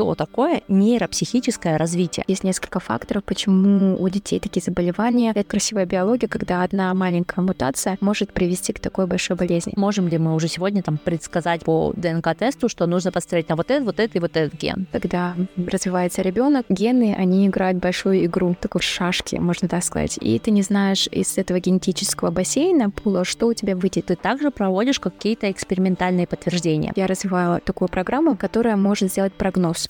что такое нейропсихическое развитие. Есть несколько факторов, почему у детей такие заболевания. Это красивая биология, когда одна маленькая мутация может привести к такой большой болезни. Можем ли мы уже сегодня там предсказать по ДНК-тесту, что нужно посмотреть на вот этот, вот этот и вот этот ген? Когда развивается ребенок, гены, они играют большую игру, такой шашки, можно так сказать. И ты не знаешь из этого генетического бассейна пула, что у тебя выйдет. Ты также проводишь какие-то экспериментальные подтверждения. Я развиваю такую программу, которая может сделать прогноз.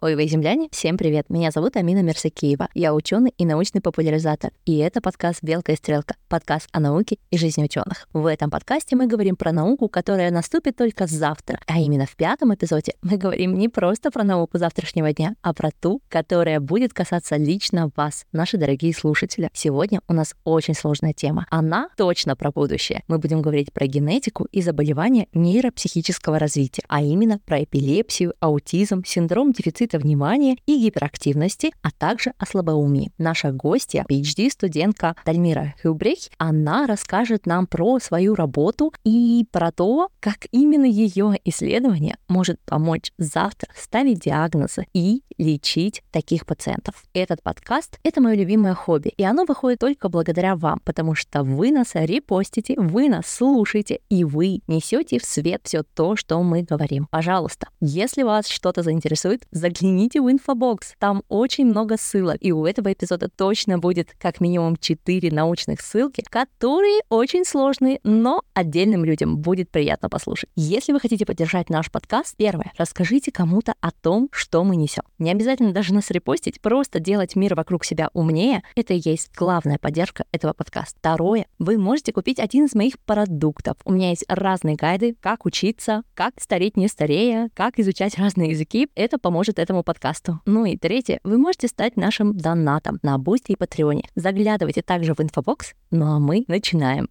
Ой, вы земляне, всем привет. Меня зовут Амина Мерсакиева. Я ученый и научный популяризатор. И это подкаст «Белка и стрелка», подкаст о науке и жизни ученых. В этом подкасте мы говорим про науку, которая наступит только завтра. А именно в пятом эпизоде мы говорим не просто про науку завтрашнего дня, а про ту, которая будет касаться лично вас, наши дорогие слушатели. Сегодня у нас очень сложная тема. Она точно про будущее. Мы будем говорить про генетику и заболевания нейропсихического развития, а именно про эпилепсию, аутизм, синдром дефицита дефицита внимания и гиперактивности, а также о слабоумии. Наша гостья, PhD-студентка Дальмира Хюбрих, она расскажет нам про свою работу и про то, как именно ее исследование может помочь завтра ставить диагнозы и лечить таких пациентов. Этот подкаст — это мое любимое хобби, и оно выходит только благодаря вам, потому что вы нас репостите, вы нас слушаете, и вы несете в свет все то, что мы говорим. Пожалуйста, если вас что-то заинтересует, загляните в инфобокс. Там очень много ссылок. И у этого эпизода точно будет как минимум 4 научных ссылки, которые очень сложные, но отдельным людям будет приятно послушать. Если вы хотите поддержать наш подкаст, первое, расскажите кому-то о том, что мы несем. Не обязательно даже нас репостить, просто делать мир вокруг себя умнее. Это и есть главная поддержка этого подкаста. Второе, вы можете купить один из моих продуктов. У меня есть разные гайды, как учиться, как стареть не старея, как изучать разные языки. Это поможет этому подкасту. Ну и третье, вы можете стать нашим донатом на Boosty и Патреоне. Заглядывайте также в инфобокс, ну а мы начинаем.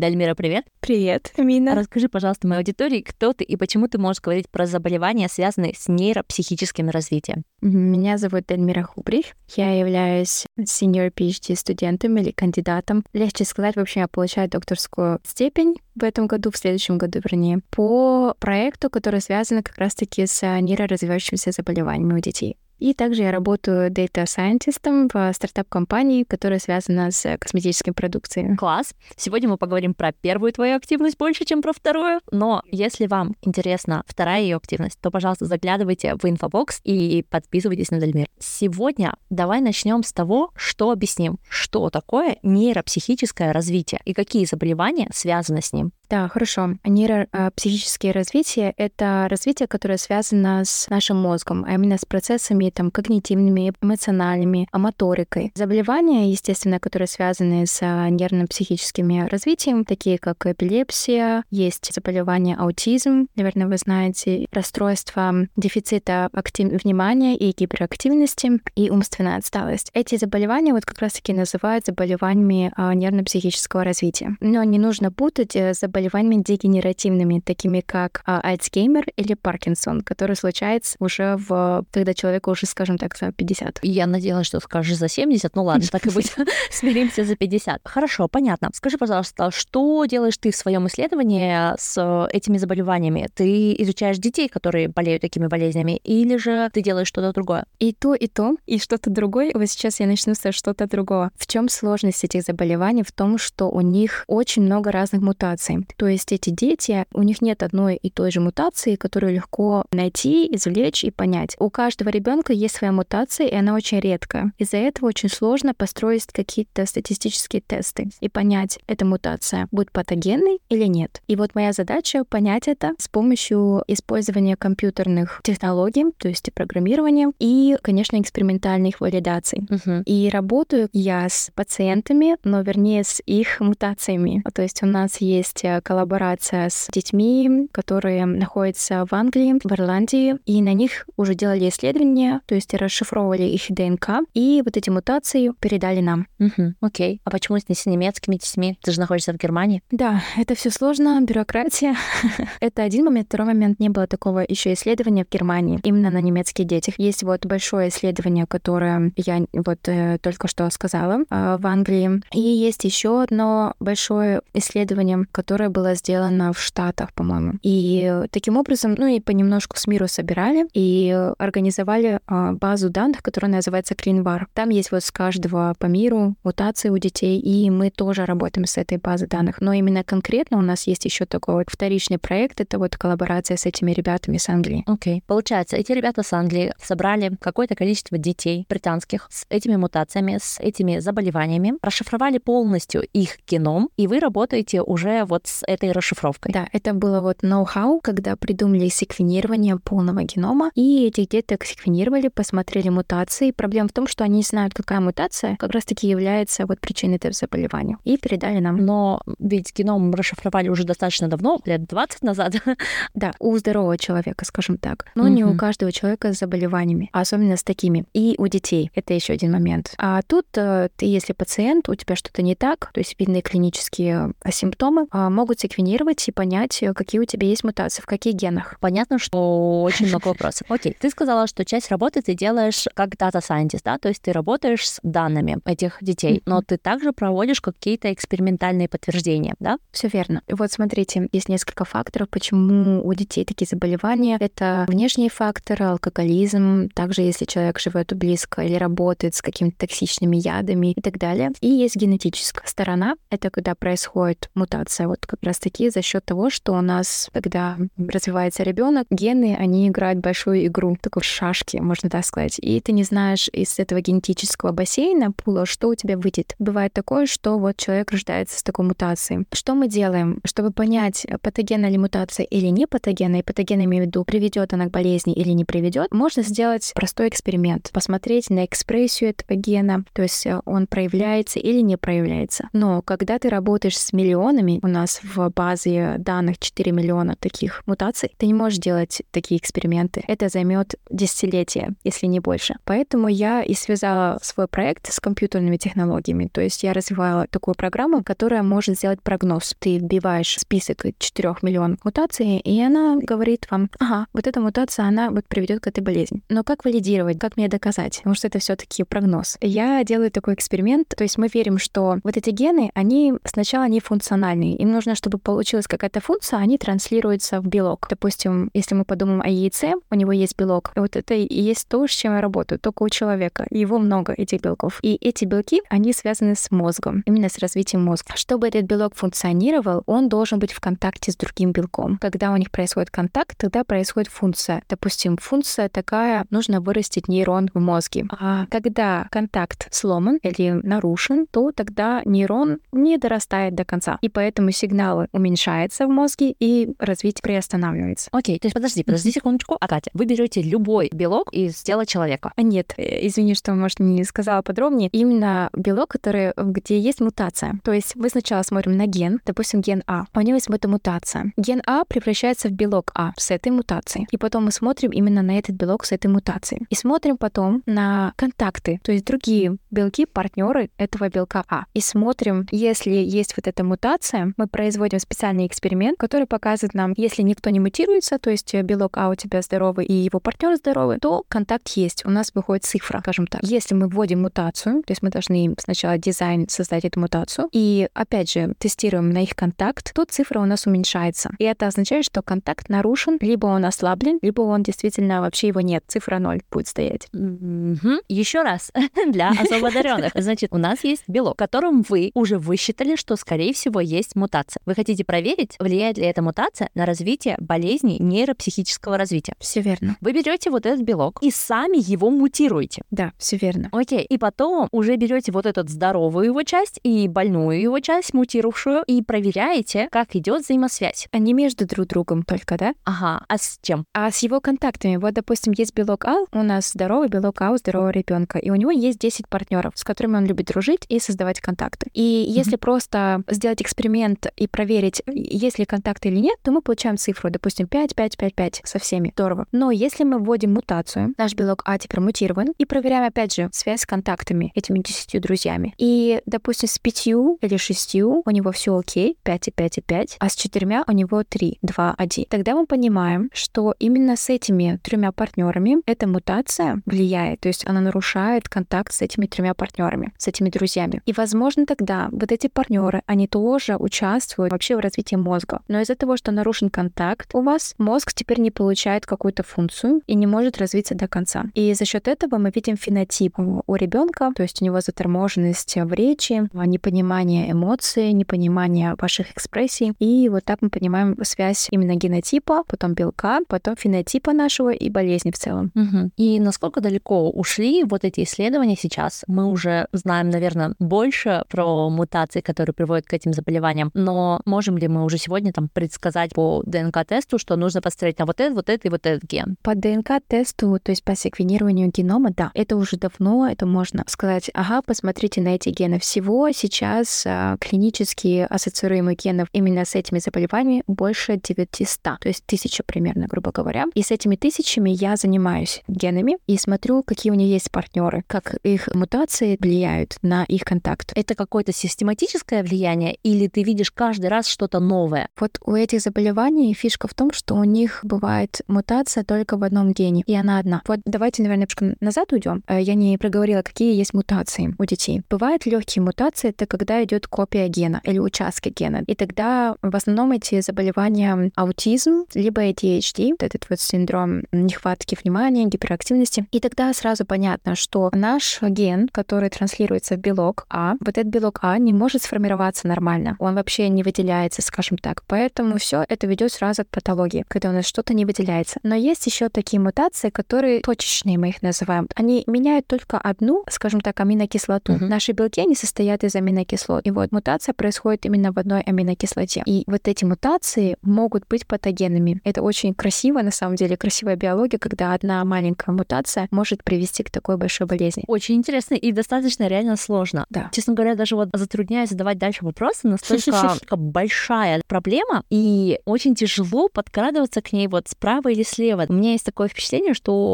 Дальмира, привет. Привет, Амина. Расскажи, пожалуйста, моей аудитории, кто ты и почему ты можешь говорить про заболевания, связанные с нейропсихическим развитием. Меня зовут Дальмира Хубрих. Я являюсь senior PhD студентом или кандидатом. Легче сказать, в общем, я получаю докторскую степень в этом году, в следующем году, вернее, по проекту, который связан как раз-таки с нейроразвивающимися заболеваниями у детей. И также я работаю Data Scientist в стартап-компании, которая связана с косметической продукцией. Класс. Сегодня мы поговорим про первую твою активность больше, чем про вторую. Но если вам интересна вторая ее активность, то, пожалуйста, заглядывайте в инфобокс и подписывайтесь на Дальмиру. Сегодня давай начнем с того, что объясним, что такое нейропсихическое развитие и какие заболевания связаны с ним. Да, хорошо. Нейропсихические развитие — это развитие, которое связано с нашим мозгом, а именно с процессами там, когнитивными, эмоциональными, а моторикой. Заболевания, естественно, которые связаны с а, нервно-психическим развитием, такие как эпилепсия, есть заболевание аутизм, наверное, вы знаете, расстройство дефицита актив... внимания и гиперактивности и умственная отсталость. Эти заболевания вот как раз-таки называют заболеваниями а, нервно-психического развития. Но не нужно путать с заболеваниями заболеваниями дегенеративными, такими как а, Альцгеймер или Паркинсон, который случается уже в... когда человеку уже, скажем так, за 50. Я надеялась, что скажешь за 70, ну ладно, так и быть, смиримся за 50. Хорошо, понятно. Скажи, пожалуйста, что делаешь ты в своем исследовании с этими заболеваниями? Ты изучаешь детей, которые болеют такими болезнями, или же ты делаешь что-то другое? И то, и то, и что-то другое. Вот сейчас я начну со что-то другого. В чем сложность этих заболеваний? В том, что у них очень много разных мутаций. То есть эти дети, у них нет одной и той же мутации, которую легко найти, извлечь и понять. У каждого ребенка есть своя мутация, и она очень редкая. Из-за этого очень сложно построить какие-то статистические тесты и понять, эта мутация будет патогенной или нет. И вот моя задача понять это с помощью использования компьютерных технологий, то есть программирования и, конечно, экспериментальных валидаций. Uh-huh. И работаю я с пациентами, но вернее с их мутациями. То есть у нас есть э, коллаборация с детьми, которые находятся в Англии, в Ирландии, и на них уже делали исследования исследования, то есть расшифровывали их ДНК, и вот эти мутации передали нам. Угу, окей. А почему с немецкими детьми? Ты же находишься в Германии. Да, это все сложно, бюрократия. это один момент. Второй момент, не было такого еще исследования в Германии именно на немецких детях. Есть вот большое исследование, которое я вот э, только что сказала э, в Англии. И есть еще одно большое исследование, которое было сделано в Штатах, по-моему. И таким образом, ну и понемножку с миру собирали и организовали базу данных, которая называется CleanVar. Там есть вот с каждого по миру мутации у детей, и мы тоже работаем с этой базой данных. Но именно конкретно у нас есть еще такой вот вторичный проект, это вот коллаборация с этими ребятами с Англии. Окей. Okay. Получается, эти ребята с Англии собрали какое-то количество детей британских с этими мутациями, с этими заболеваниями, расшифровали полностью их геном, и вы работаете уже вот с этой расшифровкой. Да, это было вот ноу-хау, когда придумали секвенирование полного генома, и этих деток секвенировали, посмотрели мутации. Проблема в том, что они знают, какая мутация как раз-таки является вот причиной этого заболевания, и передали нам. Но ведь геном расшифровали уже достаточно давно, лет 20 назад. Да, у здорового человека, скажем так. Но не у каждого человека с заболеваниями, а особенно с такими. И у детей. Это еще один момент. А тут э, ты, если пациент, у тебя что-то не так, то есть видны клинические э, симптомы, а, могут секвенировать и понять, э, какие у тебя есть мутации, в каких генах. Понятно, что очень много вопросов. Окей, ты сказала, что часть работы ты делаешь как дата scientist, да, то есть ты работаешь с данными этих детей, но ты также проводишь какие-то экспериментальные подтверждения, да? Все верно. Вот смотрите, есть несколько факторов, почему у детей такие заболевания. Это внешние факторы, алкоголизм, также если человек живет близко или работает с какими-то токсичными ядами и так далее. И есть генетическая сторона. Это когда происходит мутация. Вот как раз таки за счет того, что у нас, когда развивается ребенок, гены, они играют большую игру, такой шашки, можно так сказать. И ты не знаешь из этого генетического бассейна, пула, что у тебя выйдет. Бывает такое, что вот человек рождается с такой мутацией. Что мы делаем, чтобы понять, патогенна ли мутация или не патогенна, и патогенна, имею в виду, приведет она к болезни или не приведет, можно сделать простой эксперимент, посмотреть на экспрессию этого гена, то есть э, он проявляется или не проявляется. Но когда ты работаешь с миллионами, у нас в базе данных 4 миллиона таких мутаций, ты не можешь делать такие эксперименты. Это займет десятилетия, если не больше. Поэтому я и связала свой проект с компьютерными технологиями. То есть я развивала такую программу, которая может сделать прогноз. Ты вбиваешь список 4 миллионов мутаций, и она говорит вам, ага, вот эта мутация, она вот приведет к этой болезни. Но как валидировать, как мне доказать? Потому что это все-таки прогноз. Я делаю такой эксперимент, то есть мы верим, что вот эти гены, они сначала не функциональные. Им нужно, чтобы получилась какая-то функция, они транслируются в белок. Допустим, если мы подумаем о яйце, у него есть белок. Вот это и есть то, с чем я работаю, только у человека. Его много, этих белков. И эти белки, они связаны с мозгом, именно с развитием мозга. Чтобы этот белок функционировал, он должен быть в контакте с другим белком. Когда у них происходит контакт, тогда происходит функция. Допустим, функция такая, нужно вырастить нейрон в мозге. А когда контакт сломан или нарушен, то тогда нейрон не дорастает до конца. И поэтому сигналы уменьшаются в мозге, и развитие приостанавливается. Окей, то есть подожди, подожди секундочку. А Катя, вы берете любой белок из тела человека? Нет, э, извини, что, может, не сказала подробнее. Именно белок, который, где есть мутация. То есть мы сначала смотрим на ген, допустим, ген А. У него есть эта мутация. Ген А превращается в белок А с этой мутацией. И потом мы смотрим именно на этот белок с этой мутацией. И смотрим потом на контакты, то есть другие белки, партнеры этого белка А. И смотрим, если есть вот эта мутация, мы производим специальный эксперимент, который показывает нам, если никто не мутируется, то есть белок А у тебя здоровый и его партнер здоровый, то контакт есть. У нас выходит цифра, скажем так. Если мы вводим мутацию, то есть мы должны сначала дизайн создать эту мутацию, и опять же тестируем на их контакт, то цифра у нас уменьшается. И это означает, что контакт нарушен, либо он ослаблен, либо он действительно вообще его нет. Цифра ноль будет стоять. Mm-hmm. Еще раз для особо одаренных. Значит, у нас есть белок, которым вы уже высчитали, что, скорее всего, есть мутация. Вы хотите проверить, влияет ли эта мутация на развитие болезней нейропсихического развития. Все верно. Вы берете вот этот белок и сами его мутируете. Да, все верно. Окей. И потом уже берете вот эту здоровую его часть и больную его часть, мутировавшую, и проверяете, как идет взаимосвязь. Они между друг другом только, да? Ага. А с чем? А с его контактами. Вот, допустим, есть белок А, у нас здоровый белок А у здорового ребенка, и у него есть 10 партнеров, с которыми он любит дружить и создавать контакты. И mm-hmm. если просто сделать эксперимент и проверить, есть ли контакты или нет, то мы получаем цифру, допустим, 5, 5, 5, 5 со всеми. Здорово. Но если мы вводим мутацию, мутацию. Наш белок А теперь мутирован. И проверяем, опять же, связь с контактами, этими десятью друзьями. И, допустим, с пятью или шестью у него все окей, 5 и 5 и 5, а с четырьмя у него 3, 2, 1. Тогда мы понимаем, что именно с этими тремя партнерами эта мутация влияет, то есть она нарушает контакт с этими тремя партнерами, с этими друзьями. И, возможно, тогда вот эти партнеры, они тоже участвуют вообще в развитии мозга. Но из-за того, что нарушен контакт у вас, мозг теперь не получает какую-то функцию и не может развиться до конца. И за счет этого мы видим фенотип у ребенка, то есть у него заторможенность в речи, непонимание эмоций, непонимание ваших экспрессий. И вот так мы понимаем связь именно генотипа, потом белка, потом фенотипа нашего и болезни в целом. Угу. И насколько далеко ушли вот эти исследования сейчас? Мы уже знаем, наверное, больше про мутации, которые приводят к этим заболеваниям, но можем ли мы уже сегодня там предсказать по ДНК-тесту, что нужно посмотреть на вот этот, вот этот и вот этот ген? По ДНК-тесту, то есть по секвенированию генома, да, это уже давно, это можно сказать, ага, посмотрите на эти гены. Всего сейчас а, клинически ассоциируемых генов именно с этими заболеваниями больше 900, то есть тысяча примерно, грубо говоря. И с этими тысячами я занимаюсь генами и смотрю, какие у них есть партнеры, как их мутации влияют на их контакт. Это какое-то систематическое влияние или ты видишь каждый раз что-то новое? Вот у этих заболеваний фишка в том, что у них бывает мутация только в одном гене, и она одна. Вот давайте, наверное, немножко назад уйдем. Э, я не проговорила, какие есть мутации у детей. Бывают легкие мутации, это когда идет копия гена или участки гена. И тогда в основном эти заболевания аутизм, либо ADHD, вот этот вот синдром нехватки внимания, гиперактивности. И тогда сразу понятно, что наш ген, который транслируется в белок А, вот этот белок А не может сформироваться нормально. Он вообще не выделяется, скажем так. Поэтому все это ведет сразу к патологии, когда у нас что-то не выделяется. Но есть еще такие мутации, которые точечные, мы их называем. Они меняют только одну, скажем так, аминокислоту. Uh-huh. Наши белки, они состоят из аминокислот. И вот мутация происходит именно в одной аминокислоте. И вот эти мутации могут быть патогенами. Это очень красиво, на самом деле, красивая биология, когда одна маленькая мутация может привести к такой большой болезни. Очень интересно и достаточно реально сложно. Да. Честно говоря, даже вот затрудняюсь задавать дальше вопросы, настолько большая проблема, и очень тяжело подкрадываться к ней вот справа или слева. У меня есть такое впечатление, что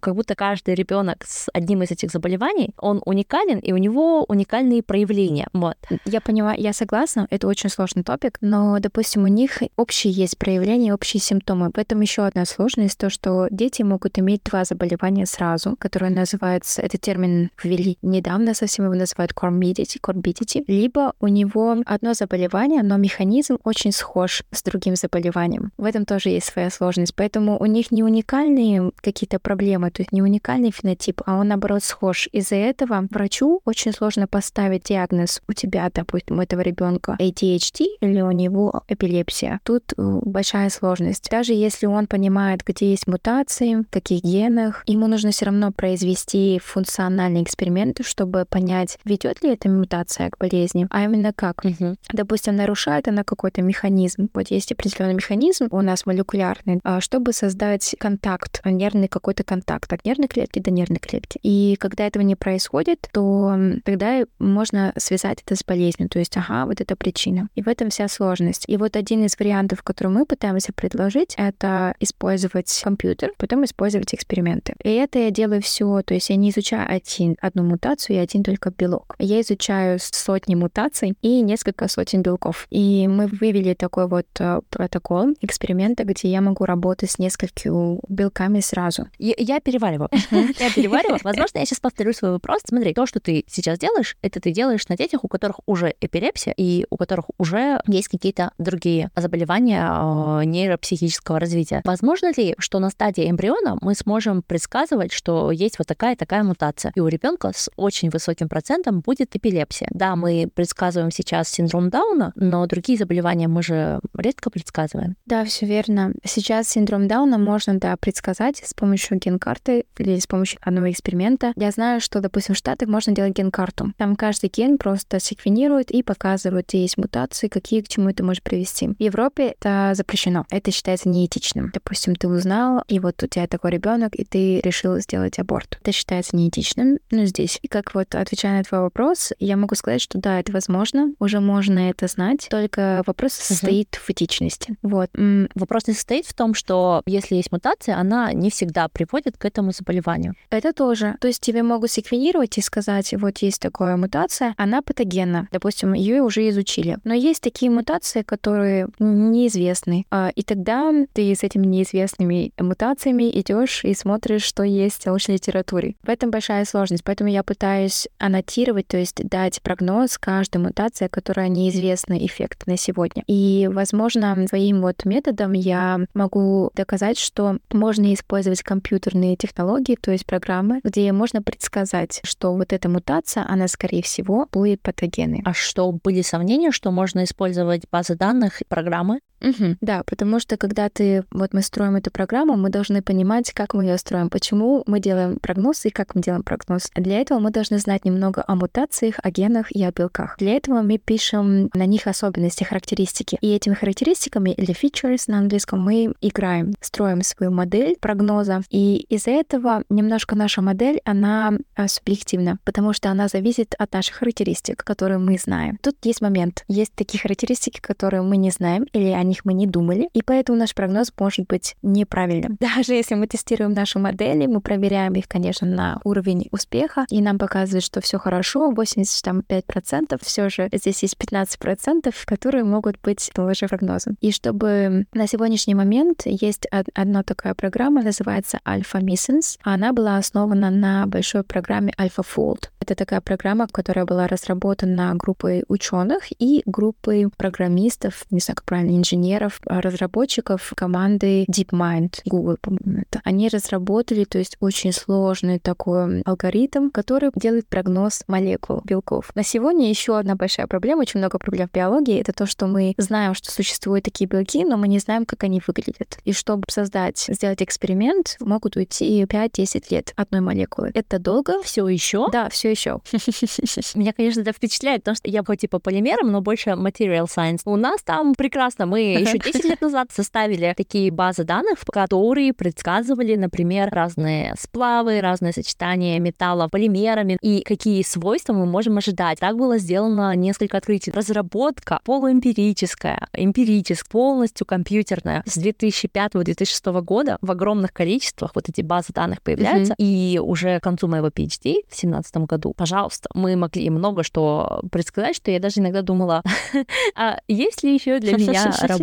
как будто каждый ребенок с одним из этих заболеваний, он уникален, и у него уникальные проявления. Вот. Я понимаю, я согласна, это очень сложный топик, но, допустим, у них общие есть проявления, общие симптомы. В этом еще одна сложность, то, что дети могут иметь два заболевания сразу, которые называются, этот термин ввели недавно, совсем его называют comorbidity, comorbidity, либо у него одно заболевание, но механизм очень схож с другим заболеванием. В этом тоже есть своя сложность. Поэтому у них не уникальные какие-то проблемы, то есть не уникальный фенотип, а он, наоборот, схож. Из-за этого врачу очень сложно поставить диагноз у тебя, допустим, у этого ребенка ADHD или у него эпилепсия. Тут э, большая сложность. Даже если он понимает, где есть мутации, в каких генах, ему нужно все равно произвести функциональные эксперименты, чтобы понять, ведет ли эта мутация к болезни, а именно как. Угу. Допустим, нарушает она какой-то механизм. Вот есть определенный механизм у нас молекулярный, а, чтобы создать контакт, нервный какой-то контакт от нервной клетки до нервной клетки. И когда этого не происходит, то тогда можно связать это с болезнью. То есть, ага, вот это причина. И в этом вся сложность. И вот один из вариантов, который мы пытаемся предложить, это использовать компьютер, потом использовать эксперименты. И это я делаю все, то есть я не изучаю один, одну мутацию и один только белок. Я изучаю сотни мутаций и несколько сотен белков. И мы вывели такой вот э, протокол эксперимента, где я могу работать с несколькими белками сразу. Я, я перевариваю. Я перевариваю. Возможно, я сейчас повторю свой вопрос. Смотри, то, что ты сейчас делаешь, это ты делаешь на детях, у которых уже эпилепсия и у которых уже есть какие-то другие заболевания э, нейропсихического развития. Возможно ли, что на стадии эмбриона мы сможем предсказывать, что есть вот такая такая мутация, и у ребенка с очень высоким процентом будет эпилепсия? Да, мы предсказываем сейчас синдром Дауна, но другие заболевания мы же редко предсказываем. Да, все верно. Сейчас синдром Дауна можно, да, предсказать с помощью ген-карты или с помощью одного эксперимента. Я знаю, что, допустим, в Штатах можно делать ген-карту. Там каждый ген просто секвенирует и показывает, где есть мутации, какие к чему это может привести. В Европе это запрещено. Это считается неэтичным. Допустим, ты узнал, и вот у тебя такой ребенок, и ты решил сделать аборт. Это считается неэтичным, ну, здесь. И как вот отвечая на твой вопрос, я могу сказать, что да, это возможно, уже можно это знать, только вопрос состоит uh-huh. в этичности. Вот. Вопрос не состоит в том, что если есть мутация, она не всегда приводит к этому заболеванию. Это тоже. То есть тебе могут секвенировать и сказать, вот есть такая мутация, она патогенна. Допустим, ее уже изучили. Но есть такие мутации, которые неизвестны. А, и тогда ты с этими неизвестными мутациями идешь и смотришь, что есть в научной литературе. В этом большая сложность. Поэтому я пытаюсь аннотировать, то есть дать прогноз каждой мутации, которая неизвестна эффект на сегодня. И, возможно, своим вот методом я могу доказать, что можно использовать компьютерные технологии, то есть программы, где можно предсказать, что вот эта мутация, она, скорее всего, будет патогенной. А что, были сомнения, что можно использовать базы данных, программы? Угу, да, потому что когда ты, вот мы строим эту программу, мы должны понимать, как мы ее строим, почему мы делаем прогноз и как мы делаем прогноз. Для этого мы должны знать немного о мутациях, о генах и о белках. Для этого мы пишем на них особенности, характеристики. И этими характеристиками или features на английском мы играем, строим свою модель прогноза. И из-за этого немножко наша модель, она а, субъективна, потому что она зависит от наших характеристик, которые мы знаем. Тут есть момент. Есть такие характеристики, которые мы не знаем, или они них мы не думали, и поэтому наш прогноз может быть неправильным. Даже если мы тестируем наши модели, мы проверяем их, конечно, на уровень успеха, и нам показывает, что все хорошо, 85%, все же здесь есть 15%, которые могут быть лжепрогнозом. И чтобы на сегодняшний момент есть одна такая программа, называется Alpha Missions. Она была основана на большой программе AlphaFold. Это такая программа, которая была разработана группой ученых и группой программистов, не знаю, как правильно, инженеров, инженеров, а, разработчиков команды DeepMind, Google, по-моему, это. Они разработали, то есть очень сложный такой алгоритм, который делает прогноз молекул белков. На сегодня еще одна большая проблема, очень много проблем в биологии, это то, что мы знаем, что существуют такие белки, но мы не знаем, как они выглядят. И чтобы создать, сделать эксперимент, могут уйти 5-10 лет одной молекулы. Это долго. Все еще? Да, все еще. Меня, конечно, это впечатляет, потому что я хоть и по полимерам, но больше material science. У нас там прекрасно. Мы еще 10 лет назад составили такие базы данных, которые предсказывали, например, разные сплавы, разные сочетания металла полимерами и какие свойства мы можем ожидать. Так было сделано несколько открытий. Разработка полуэмпирическая, эмпирическая, полностью компьютерная. С 2005-2006 года в огромных количествах вот эти базы данных появляются. Mm-hmm. И уже к концу моего PhD в 2017 году, пожалуйста, мы могли много что предсказать, что я даже иногда думала, а есть ли еще для меня работа,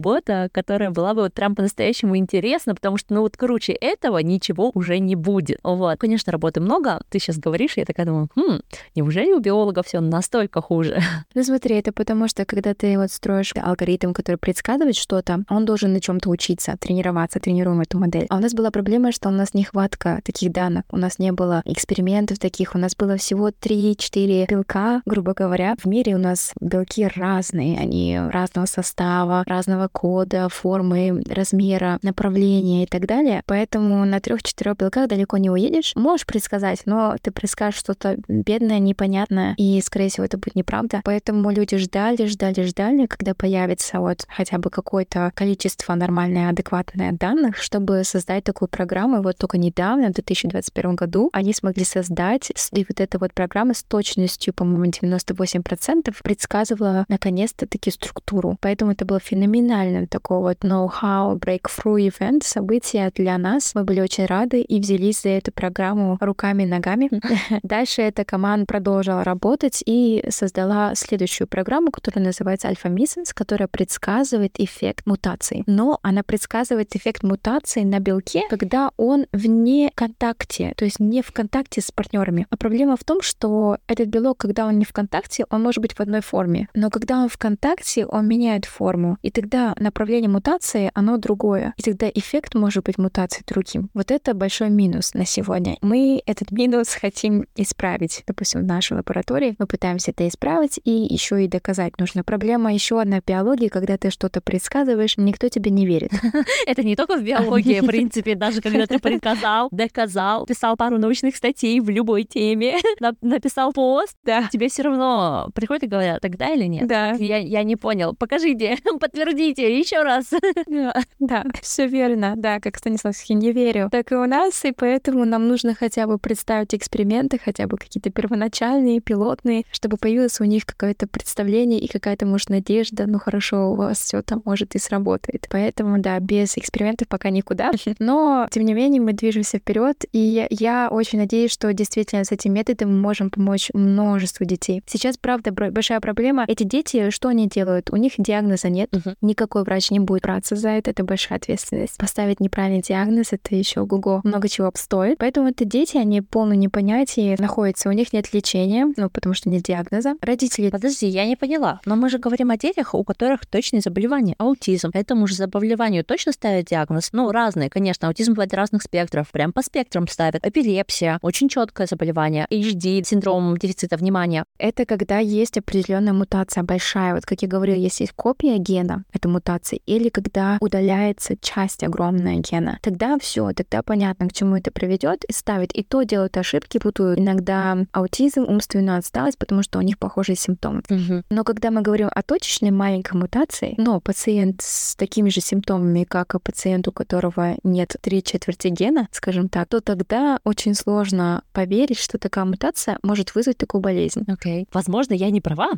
которая была бы вот прям по-настоящему интересна, потому что, ну вот круче этого ничего уже не будет. Вот. Конечно, работы много, ты сейчас говоришь, я такая думаю, хм, неужели у биолога все настолько хуже? Ну смотри, это потому что, когда ты вот строишь алгоритм, который предсказывает что-то, он должен на чем то учиться, тренироваться, тренируем эту модель. А у нас была проблема, что у нас нехватка таких данных, у нас не было экспериментов таких, у нас было всего 3-4 белка, грубо говоря. В мире у нас белки разные, они разного состава, разного определенного кода, формы, размера, направления и так далее. Поэтому на трех-четырех белках далеко не уедешь. Можешь предсказать, но ты предскажешь что-то бедное, непонятное, и, скорее всего, это будет неправда. Поэтому люди ждали, ждали, ждали, когда появится вот хотя бы какое-то количество нормальное, адекватное данных, чтобы создать такую программу. И вот только недавно, в 2021 году, они смогли создать, и вот эта вот программа с точностью, по-моему, 98% предсказывала наконец-то таки структуру. Поэтому это было феноменально феноменальным такого вот know-how breakthrough event, событие для нас. Мы были очень рады и взялись за эту программу руками и ногами. Дальше эта команда продолжила работать и создала следующую программу, которая называется Alpha Missions, которая предсказывает эффект мутации. Но она предсказывает эффект мутации на белке, когда он вне контакте, то есть не в контакте с партнерами. А проблема в том, что этот белок, когда он не в контакте, он может быть в одной форме. Но когда он в контакте, он меняет форму. И тогда направление мутации, оно другое. И тогда эффект может быть мутации другим. Вот это большой минус на сегодня. Мы этот минус хотим исправить. Допустим, в нашей лаборатории мы пытаемся это исправить и еще и доказать нужно. Проблема еще одна в биологии, когда ты что-то предсказываешь, никто тебе не верит. Это не только в биологии, в принципе, даже когда ты предсказал, доказал, писал пару научных статей в любой теме на написал пост, тебе все равно приходят и говорят, тогда или нет? Да. Я, не понял. Покажите, подтвердите еще раз. Да, все верно. Да, как Станиславский, не верю. Так и у нас, и поэтому нам нужно хотя бы представить эксперименты, хотя бы какие-то первоначальные, пилотные, чтобы появилось у них какое-то представление и какая-то, может, надежда, ну хорошо, у вас все там может и сработает. Поэтому, да, без экспериментов пока никуда. Но, тем не менее, мы движемся вперед, и я очень надеюсь, что действительно с этим методом мы можем помочь множеству детей. Сейчас, правда, большая проблема. Эти дети, что они делают? У них диагноза нет, Мгм. Никакой врач не будет браться за это, это большая ответственность. Поставить неправильный диагноз, это еще ого много чего обстоит. Поэтому это дети, они в полном непонятии находятся, у них нет лечения, ну, потому что нет диагноза. Родители Подожди, я не поняла. Но мы же говорим о детях, у которых точные заболевания. Аутизм. Этому же заболеванию точно ставят диагноз? Ну, разные, конечно. Аутизм бывает разных спектров. Прям по спектрам ставят. Эпилепсия. Очень четкое заболевание. HD, синдром дефицита внимания. Это когда есть определенная мутация большая. Вот как я говорила, если есть копия гена, это мутация, или когда удаляется часть огромная гена, тогда все, тогда понятно, к чему это приведет, и ставит. И то делают ошибки, путают иногда аутизм, умственную отсталость, потому что у них похожие симптомы. Но когда мы говорим о точечной маленькой мутации, но пациент с такими же симптомами, как и пациент, у которого нет три четверти гена, скажем так, то тогда очень сложно поверить, что такая мутация может вызвать такую болезнь. Окей. Возможно, я не права,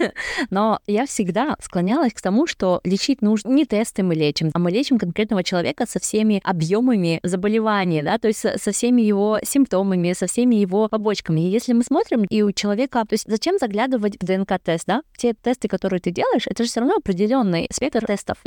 но я всегда склонялась к тому, что лечить нужно не тесты мы лечим, а мы лечим конкретного человека со всеми объемами заболевания, да, то есть со, со всеми его симптомами, со всеми его побочками. И если мы смотрим, и у человека, то есть зачем заглядывать в ДНК-тест, да? Те тесты, которые ты делаешь, это же все равно определенный спектр тестов.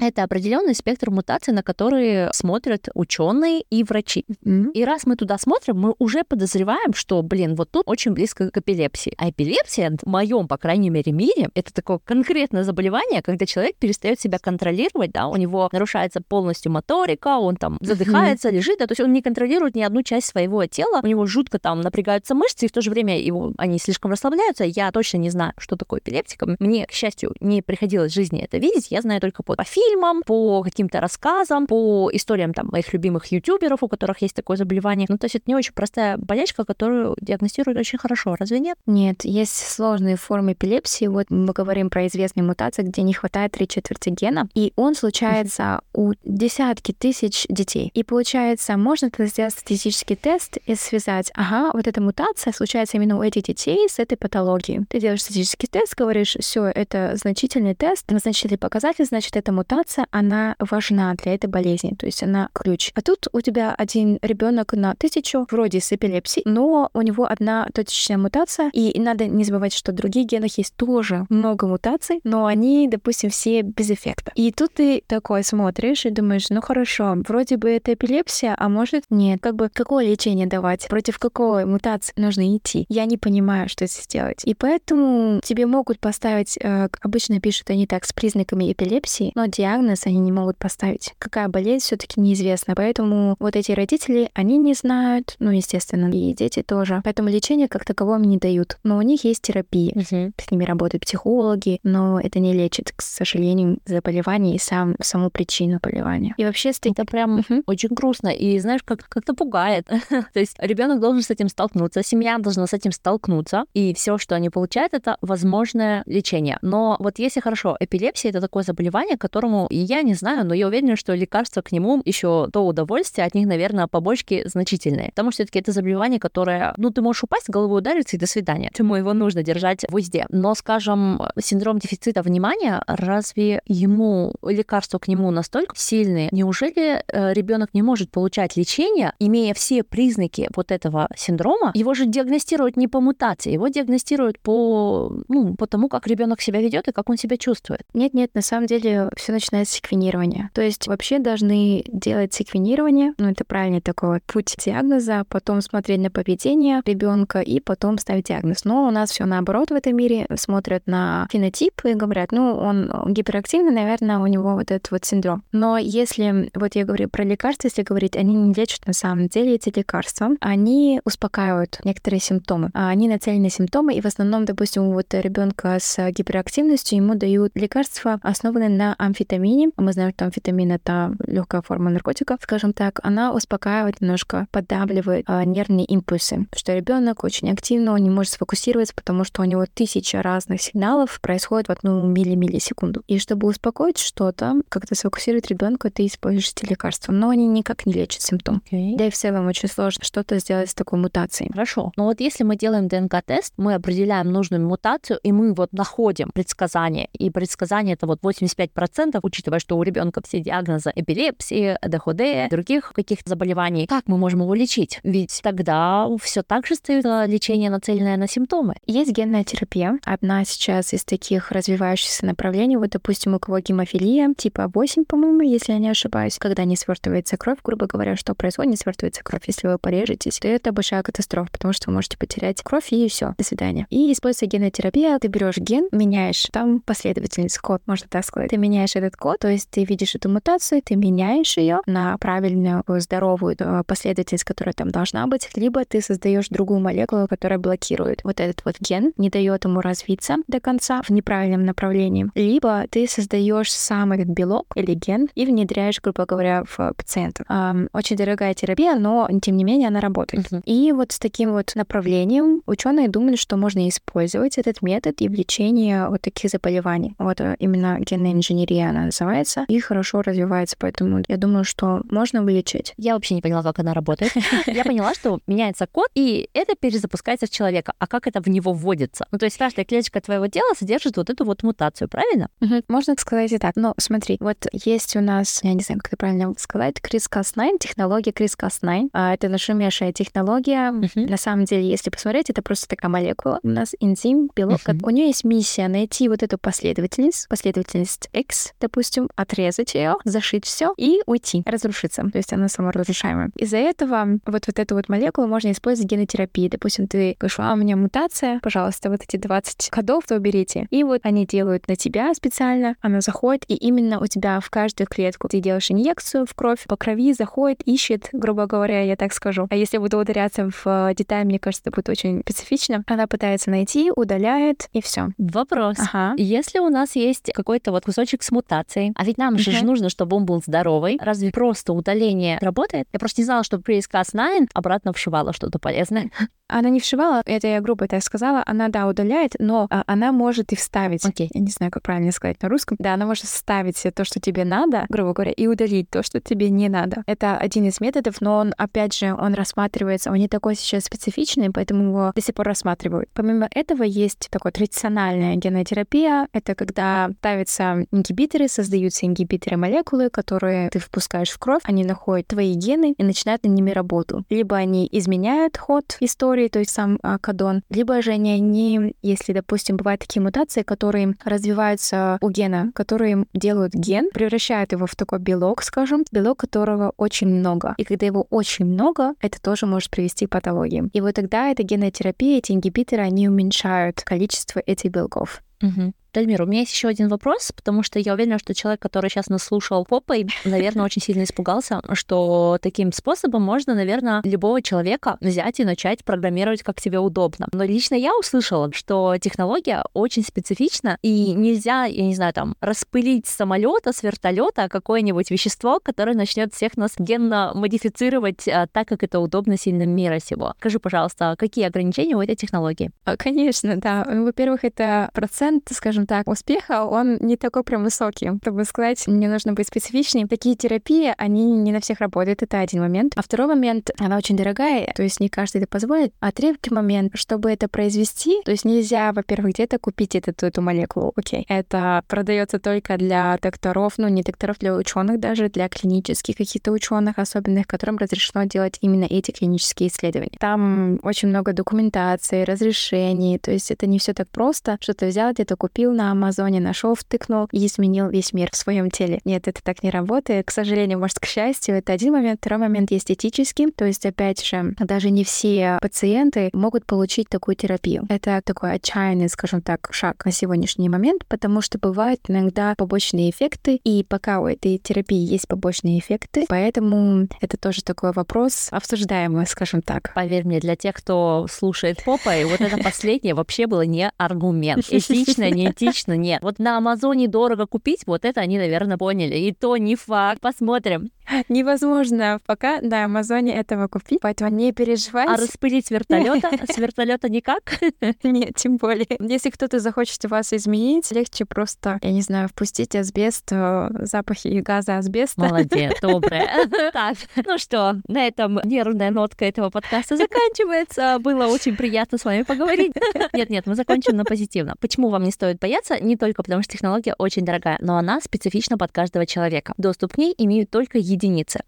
Это определенный спектр мутаций, на которые смотрят ученые и врачи. Мгм. И раз мы туда смотрим, мы уже подозреваем, что, блин, вот тут очень близко к эпилепсии. А эпилепсия, в моем, по крайней мере, мире, это такое конкретное заболевание, когда человек перестает себя контролировать, да, у него нарушается полностью моторика, он там задыхается, лежит, да, то есть он не контролирует ни одну часть своего тела, у него жутко там напрягаются мышцы, и в то же время его, они слишком расслабляются. Я точно не знаю, что такое эпилептика. Мне, к счастью, не приходилось в жизни это видеть, я знаю только по, по фильмам, по каким-то рассказам, по историям там моих любимых ютуберов, у которых есть такое заболевание. Ну, то есть это не очень простая болячка, которую диагностируют очень хорошо, разве нет? Нет, есть сложные формы эпилепсии. Вот мы говорим про известные мутации, где не хватает три четверти гена, и он случается у десятки тысяч детей. И получается, можно тогда сделать статистический тест и связать, ага, вот эта мутация случается именно у этих детей с этой патологией. Ты делаешь статистический тест, говоришь, все, это значительный тест, значительный показатель, значит, эта мутация, она важна для этой болезни, то есть она ключ. А тут у тебя один ребенок на тысячу, вроде с эпилепсией, но у него одна точечная мутация, и надо не забывать, что в других генах есть тоже много мутаций, но они, допустим, все без эффекта. И тут ты такой смотришь и думаешь, ну хорошо, вроде бы это эпилепсия, а может нет. Как бы какое лечение давать? Против какой мутации нужно идти? Я не понимаю, что здесь сделать. И поэтому тебе могут поставить, э, обычно пишут они так, с признаками эпилепсии, но диагноз они не могут поставить. Какая болезнь все таки неизвестна. Поэтому вот эти родители, они не знают, ну, естественно, и дети тоже. Поэтому лечение как такового не дают. Но у них есть терапия. С ними работают психологи, но это не лечит, к сожалению, заболевание и сам, саму причину заболевания. И вообще, ст- Это прям очень грустно и, знаешь, как- как-то пугает. То есть ребенок должен с этим столкнуться, семья должна с этим столкнуться, и все, что они получают, это возможное лечение. Но вот если хорошо, эпилепсия это такое заболевание, которому я не знаю, но я уверена, что лекарства к нему еще то удовольствие, от них, наверное, побочки значительные. Потому что все-таки это заболевание, которое, ну, ты можешь упасть, головой удариться и до свидания. Ему его нужно держать в узде. Но, скажем, синдром дефицита внимания, разве ему лекарства к нему настолько сильные? Неужели ребенок не может получать лечение, имея все признаки вот этого синдрома? Его же диагностируют не по мутации, его диагностируют по, ну, по тому, как ребенок себя ведет и как он себя чувствует. Нет-нет, на самом деле все начинается с секвенирования. То есть вообще должны делать секвенирование, ну это правильный такой вот путь диагноза, потом смотреть на поведение ребенка и потом ставить диагноз. Но у нас все наоборот в этом мире, смотрят на фенотип и говорят, ну он гиперактивный, наверное, у него вот этот вот синдром. Но если, вот я говорю про лекарства, если говорить, они не лечат на самом деле эти лекарства, они успокаивают некоторые симптомы. А Они нацелены на симптомы, и в основном, допустим, вот ребенка с гиперактивностью ему дают лекарства, основанные на амфетамине. Мы знаем, что амфетамин это легкая форма наркотика, скажем так. Она успокаивает немножко, поддавливает а, нервные импульсы, что ребенок очень активно, он не может сфокусироваться, потому что у него тысяча разных сигналов происходит в одну милли-миллисекунду. И чтобы успокоить что-то, как-то сфокусировать ребенка, ты используешь эти лекарства. Но они никак не лечат симптом. Okay. Да и в целом очень сложно что-то сделать с такой мутацией. Хорошо. Но вот если мы делаем ДНК-тест, мы определяем нужную мутацию, и мы вот находим предсказание, и предсказание это вот 85%, учитывая, что у ребенка все диагнозы эпилепсии, ДХД, других каких-то заболеваний, как мы можем его лечить? Ведь тогда все так же стоит лечение, нацеленное на симптомы. Есть генная терапия. Одна сейчас из таких развивающихся направлений. Вот, допустим, у кого гемофилия, типа 8, по-моему, если я не ошибаюсь, когда не свертывается кровь, грубо говоря, что происходит, не свертывается кровь. Если вы порежетесь, то это большая катастрофа, потому что вы можете потерять кровь и все, до свидания. И используя генная терапия, ты берешь ген, меняешь там последовательность, код, можно так сказать. Ты меняешь этот код, то есть ты видишь эту мутацию, ты меняешь ее на правильную, здоровую э, последовательность, которая там должна быть, либо ты создаешь другую молекулу, которая блокирует вот этот вот ген, не дает ему развиться до конца в неправильном направлении, либо ты создаешь сам этот белок или ген и внедряешь, грубо говоря, в пациента. Эм, очень дорогая терапия, но тем не менее она работает. Uh-huh. И вот с таким вот направлением ученые думали, что можно использовать этот метод и в лечении вот таких заболеваний. Вот э, именно генная инженерия она называется, и хорошо развивается, поэтому я думаю, что можно вылечить. Я вообще не поняла, как она работает. Я поняла, что меняется код, и это перезапускается в человека. А как это в него вводится? Ну, то есть каждая клеточка твоего тела содержит вот эту вот мутацию, правильно? Можно сказать и так. Но смотри, вот есть у нас, я не знаю, как это правильно сказать, CRISPR-Cas9, технология CRISPR-Cas9. А, это нашумевшая технология. На самом деле, если посмотреть, это просто такая молекула. У нас энзим, белок. У нее есть миссия найти вот эту последовательность, последовательность X, допустим, отрезать ее, зашить все и уйти, разрушиться. То есть она саморазрушаемая. Из-за этого вот, вот эту вот молекулу можно использовать в генотерапии. Допустим, ты говоришь, а у меня мутация, пожалуйста, вот эти 20 кодов, то уберите. И вот они делают на тебя специально, она заходит, и именно у тебя в каждую клетку ты делаешь инъекцию в кровь, по крови заходит, ищет, грубо говоря, я так скажу. А если буду ударяться в э, детали, мне кажется, это будет очень специфично. Она пытается найти, удаляет, и все. Вопрос. Ага. Если у нас есть какой-то вот кусочек с мутацией, а ведь нам uh-huh. же нужно, чтобы он был здоровый, разве просто удаление работает? Я просто не знала, что при CRISPR-Cas9 обратно вшивала что-то полезное. Она не вшивала, это я грубо так сказала, она, да, удаляет, но а, она может и вставить. Окей. Okay. Я не знаю, как правильно сказать на русском. Да, она может вставить то, что тебе надо, грубо говоря, и удалить то, что тебе не надо. Это один из методов, но он, опять же, он рассматривается, он не такой сейчас специфичный, поэтому его до сих пор рассматривают. Помимо этого есть такая традициональная генотерапия. Это когда ставятся ингибиторы, создаются ингибиторы молекулы, которые ты впускаешь в кровь, они находят твои гены и начинают на ними работу. Либо они изменяют ход истории, истории, то есть сам а, кадон, либо же они, они, если, допустим, бывают такие мутации, которые развиваются у гена, которые делают ген, превращают его в такой белок, скажем, белок которого очень много. И когда его очень много, это тоже может привести к патологии. И вот тогда эта генотерапия, эти ингибиторы, они уменьшают количество этих белков. Угу. Дальмир, у меня есть еще один вопрос, потому что я уверена, что человек, который сейчас нас слушал попой, наверное, очень сильно испугался, что таким способом можно, наверное, любого человека взять и начать программировать, как тебе удобно. Но лично я услышала, что технология очень специфична, и нельзя, я не знаю, там, распылить самолета, с вертолета какое-нибудь вещество, которое начнет всех нас генно модифицировать а, так, как это удобно сильным мира сего. Скажи, пожалуйста, какие ограничения у этой технологии? А, конечно, да. Во-первых, это процент, скажем, скажем так, успеха, он не такой прям высокий. Чтобы сказать, мне нужно быть специфичнее. Такие терапии, они не на всех работают, это один момент. А второй момент, она очень дорогая, то есть не каждый это позволит. А третий момент, чтобы это произвести, то есть нельзя, во-первых, где-то купить эту, эту молекулу, окей. Это продается только для докторов, ну не докторов, для ученых даже, для клинических каких-то ученых особенных, которым разрешено делать именно эти клинические исследования. Там очень много документации, разрешений, то есть это не все так просто, что ты взял где-то купил, купил на Амазоне, нашел, втыкнул и изменил весь мир в своем теле. Нет, это так не работает. К сожалению, может, к счастью, это один момент. Второй момент есть этический. То есть, опять же, даже не все пациенты могут получить такую терапию. Это такой отчаянный, скажем так, шаг на сегодняшний момент, потому что бывают иногда побочные эффекты, и пока у этой терапии есть побочные эффекты, поэтому это тоже такой вопрос обсуждаемый, скажем так. Поверь мне, для тех, кто слушает попа, и вот это последнее вообще было не аргумент. Этично, не эстетично, нет. Вот на Амазоне дорого купить, вот это они, наверное, поняли. И то не факт. Посмотрим. Невозможно пока на Амазоне этого купить, поэтому не переживайте. А распылить вертолета? С вертолета никак? Нет, тем более. Если кто-то захочет вас изменить, легче просто, я не знаю, впустить асбест, э, запахи газа асбеста. Молодец, добрая. Так, ну что, на этом нервная нотка этого подкаста заканчивается. Было очень приятно с вами поговорить. Нет-нет, мы закончим на позитивно. Почему вам не стоит бояться? Не только потому, что технология очень дорогая, но она специфична под каждого человека. Доступ к ней имеют только единицы.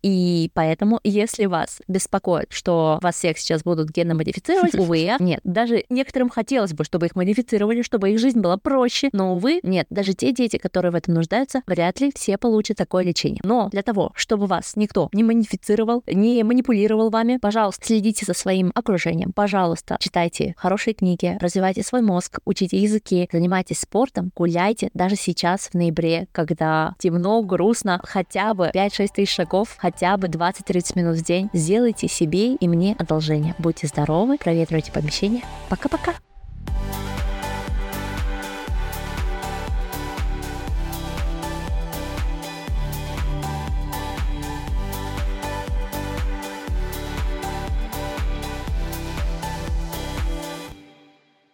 И поэтому, если вас беспокоит, что вас всех сейчас будут генно-модифицировать, увы, нет. Даже некоторым хотелось бы, чтобы их модифицировали, чтобы их жизнь была проще, но, увы, нет. Даже те дети, которые в этом нуждаются, вряд ли все получат такое лечение. Но для того, чтобы вас никто не модифицировал, не манипулировал вами, пожалуйста, следите за своим окружением, пожалуйста, читайте хорошие книги, развивайте свой мозг, учите языки, занимайтесь спортом, гуляйте даже сейчас в ноябре, когда темно, грустно, хотя бы 5-6 тысяч шагов, хотя бы 20-30 минут в день. Сделайте себе и мне одолжение. Будьте здоровы, проветривайте помещение. Пока-пока.